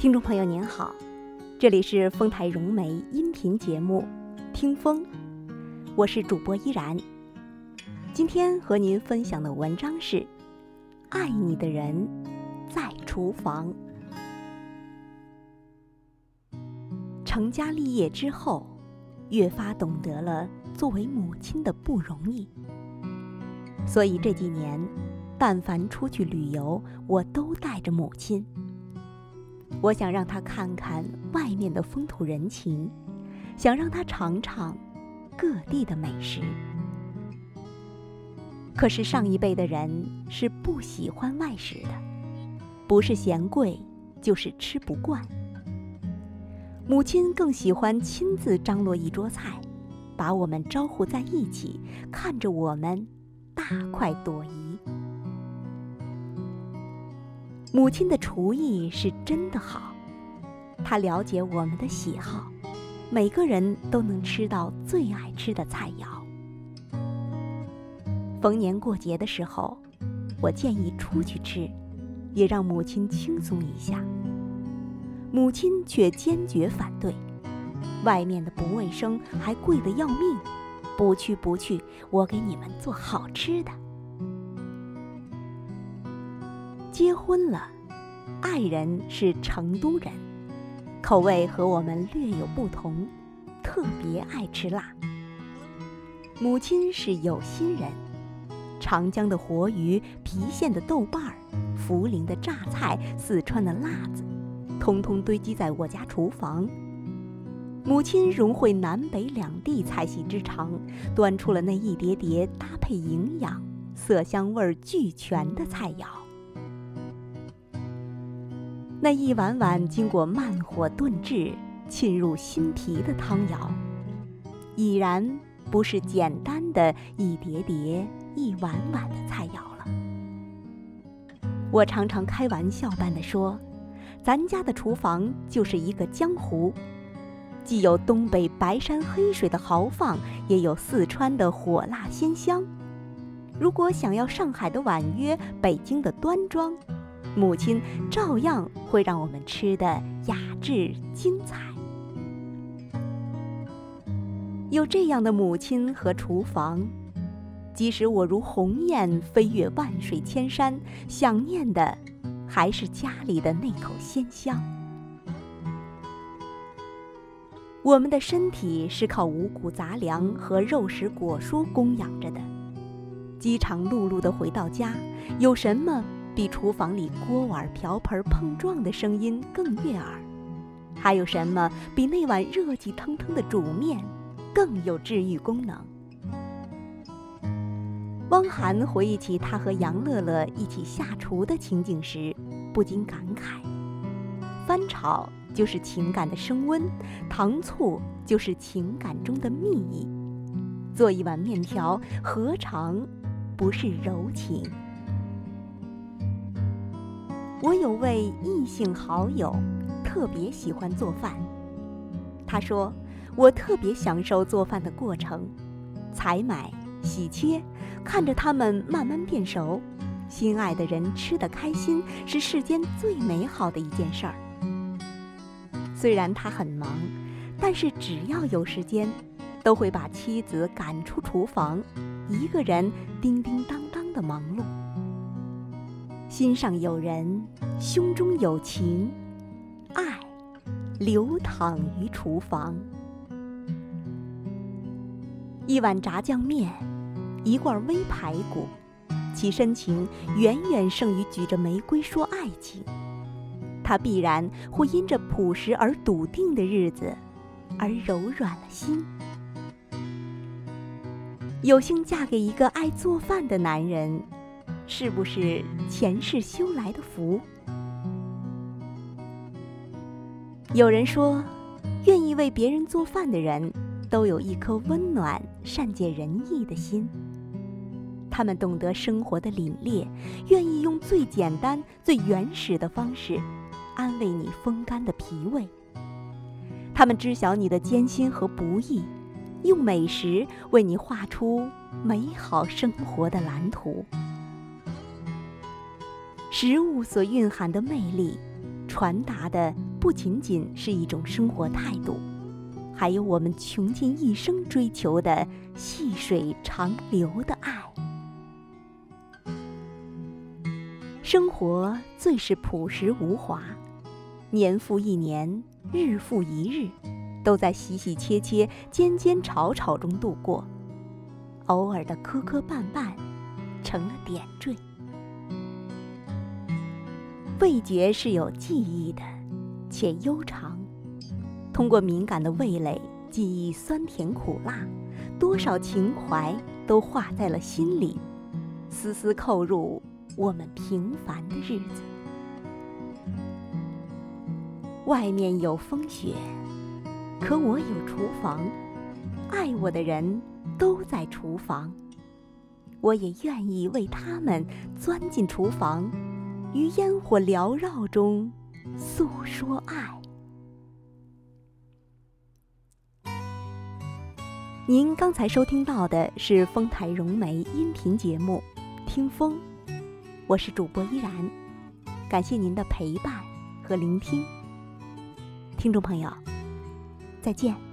听众朋友您好，这里是丰台融媒音频节目《听风》，我是主播依然。今天和您分享的文章是《爱你的人在厨房》。成家立业之后，越发懂得了作为母亲的不容易，所以这几年，但凡出去旅游，我都带着母亲。我想让他看看外面的风土人情，想让他尝尝各地的美食。可是上一辈的人是不喜欢外食的，不是嫌贵，就是吃不惯。母亲更喜欢亲自张罗一桌菜，把我们招呼在一起，看着我们大快朵颐。母亲的厨艺是真的好，她了解我们的喜好，每个人都能吃到最爱吃的菜肴。逢年过节的时候，我建议出去吃，也让母亲轻松一下。母亲却坚决反对，外面的不卫生，还贵得要命，不去不去，我给你们做好吃的。结婚了，爱人是成都人，口味和我们略有不同，特别爱吃辣。母亲是有心人，长江的活鱼、郫县的豆瓣儿、涪陵的榨菜、四川的辣子，通通堆积在我家厨房。母亲融汇南北两地菜系之长，端出了那一碟碟搭配营养、色香味俱全的菜肴。那一碗碗经过慢火炖制、沁入心脾的汤肴，已然不是简单的一碟碟、一碗碗的菜肴了。我常常开玩笑般地说：“咱家的厨房就是一个江湖，既有东北白山黑水的豪放，也有四川的火辣鲜香。如果想要上海的婉约、北京的端庄。”母亲照样会让我们吃的雅致精彩。有这样的母亲和厨房，即使我如鸿雁飞越万水千山，想念的还是家里的那口鲜香。我们的身体是靠五谷杂粮和肉食果蔬供养着的，饥肠辘辘的回到家，有什么？比厨房里锅碗瓢盆碰撞的声音更悦耳，还有什么比那碗热气腾腾的煮面更有治愈功能？汪涵回忆起他和杨乐乐一起下厨的情景时，不禁感慨：翻炒就是情感的升温，糖醋就是情感中的蜜意，做一碗面条何尝不是柔情？我有位异性好友，特别喜欢做饭。他说：“我特别享受做饭的过程，采买、洗切，看着它们慢慢变熟，心爱的人吃得开心，是世间最美好的一件事儿。”虽然他很忙，但是只要有时间，都会把妻子赶出厨房，一个人叮叮当当的忙碌。心上有人，胸中有情，爱流淌于厨房。一碗炸酱面，一罐煨排骨，其深情远远胜于举着玫瑰说爱情。他必然会因着朴实而笃定的日子，而柔软了心。有幸嫁给一个爱做饭的男人。是不是前世修来的福？有人说，愿意为别人做饭的人，都有一颗温暖、善解人意的心。他们懂得生活的凛冽，愿意用最简单、最原始的方式，安慰你风干的脾胃。他们知晓你的艰辛和不易，用美食为你画出美好生活的蓝图。食物所蕴含的魅力，传达的不仅仅是一种生活态度，还有我们穷尽一生追求的细水长流的爱。生活最是朴实无华，年复一年，日复一日，都在喜喜切切、尖尖吵吵中度过。偶尔的磕磕绊绊，成了点缀。味觉是有记忆的，且悠长。通过敏感的味蕾记忆酸甜苦辣，多少情怀都化在了心里，丝丝扣入我们平凡的日子。外面有风雪，可我有厨房，爱我的人。都在厨房，我也愿意为他们钻进厨房，于烟火缭绕中诉说爱。您刚才收听到的是丰台融媒音频节目《听风》，我是主播依然，感谢您的陪伴和聆听，听众朋友，再见。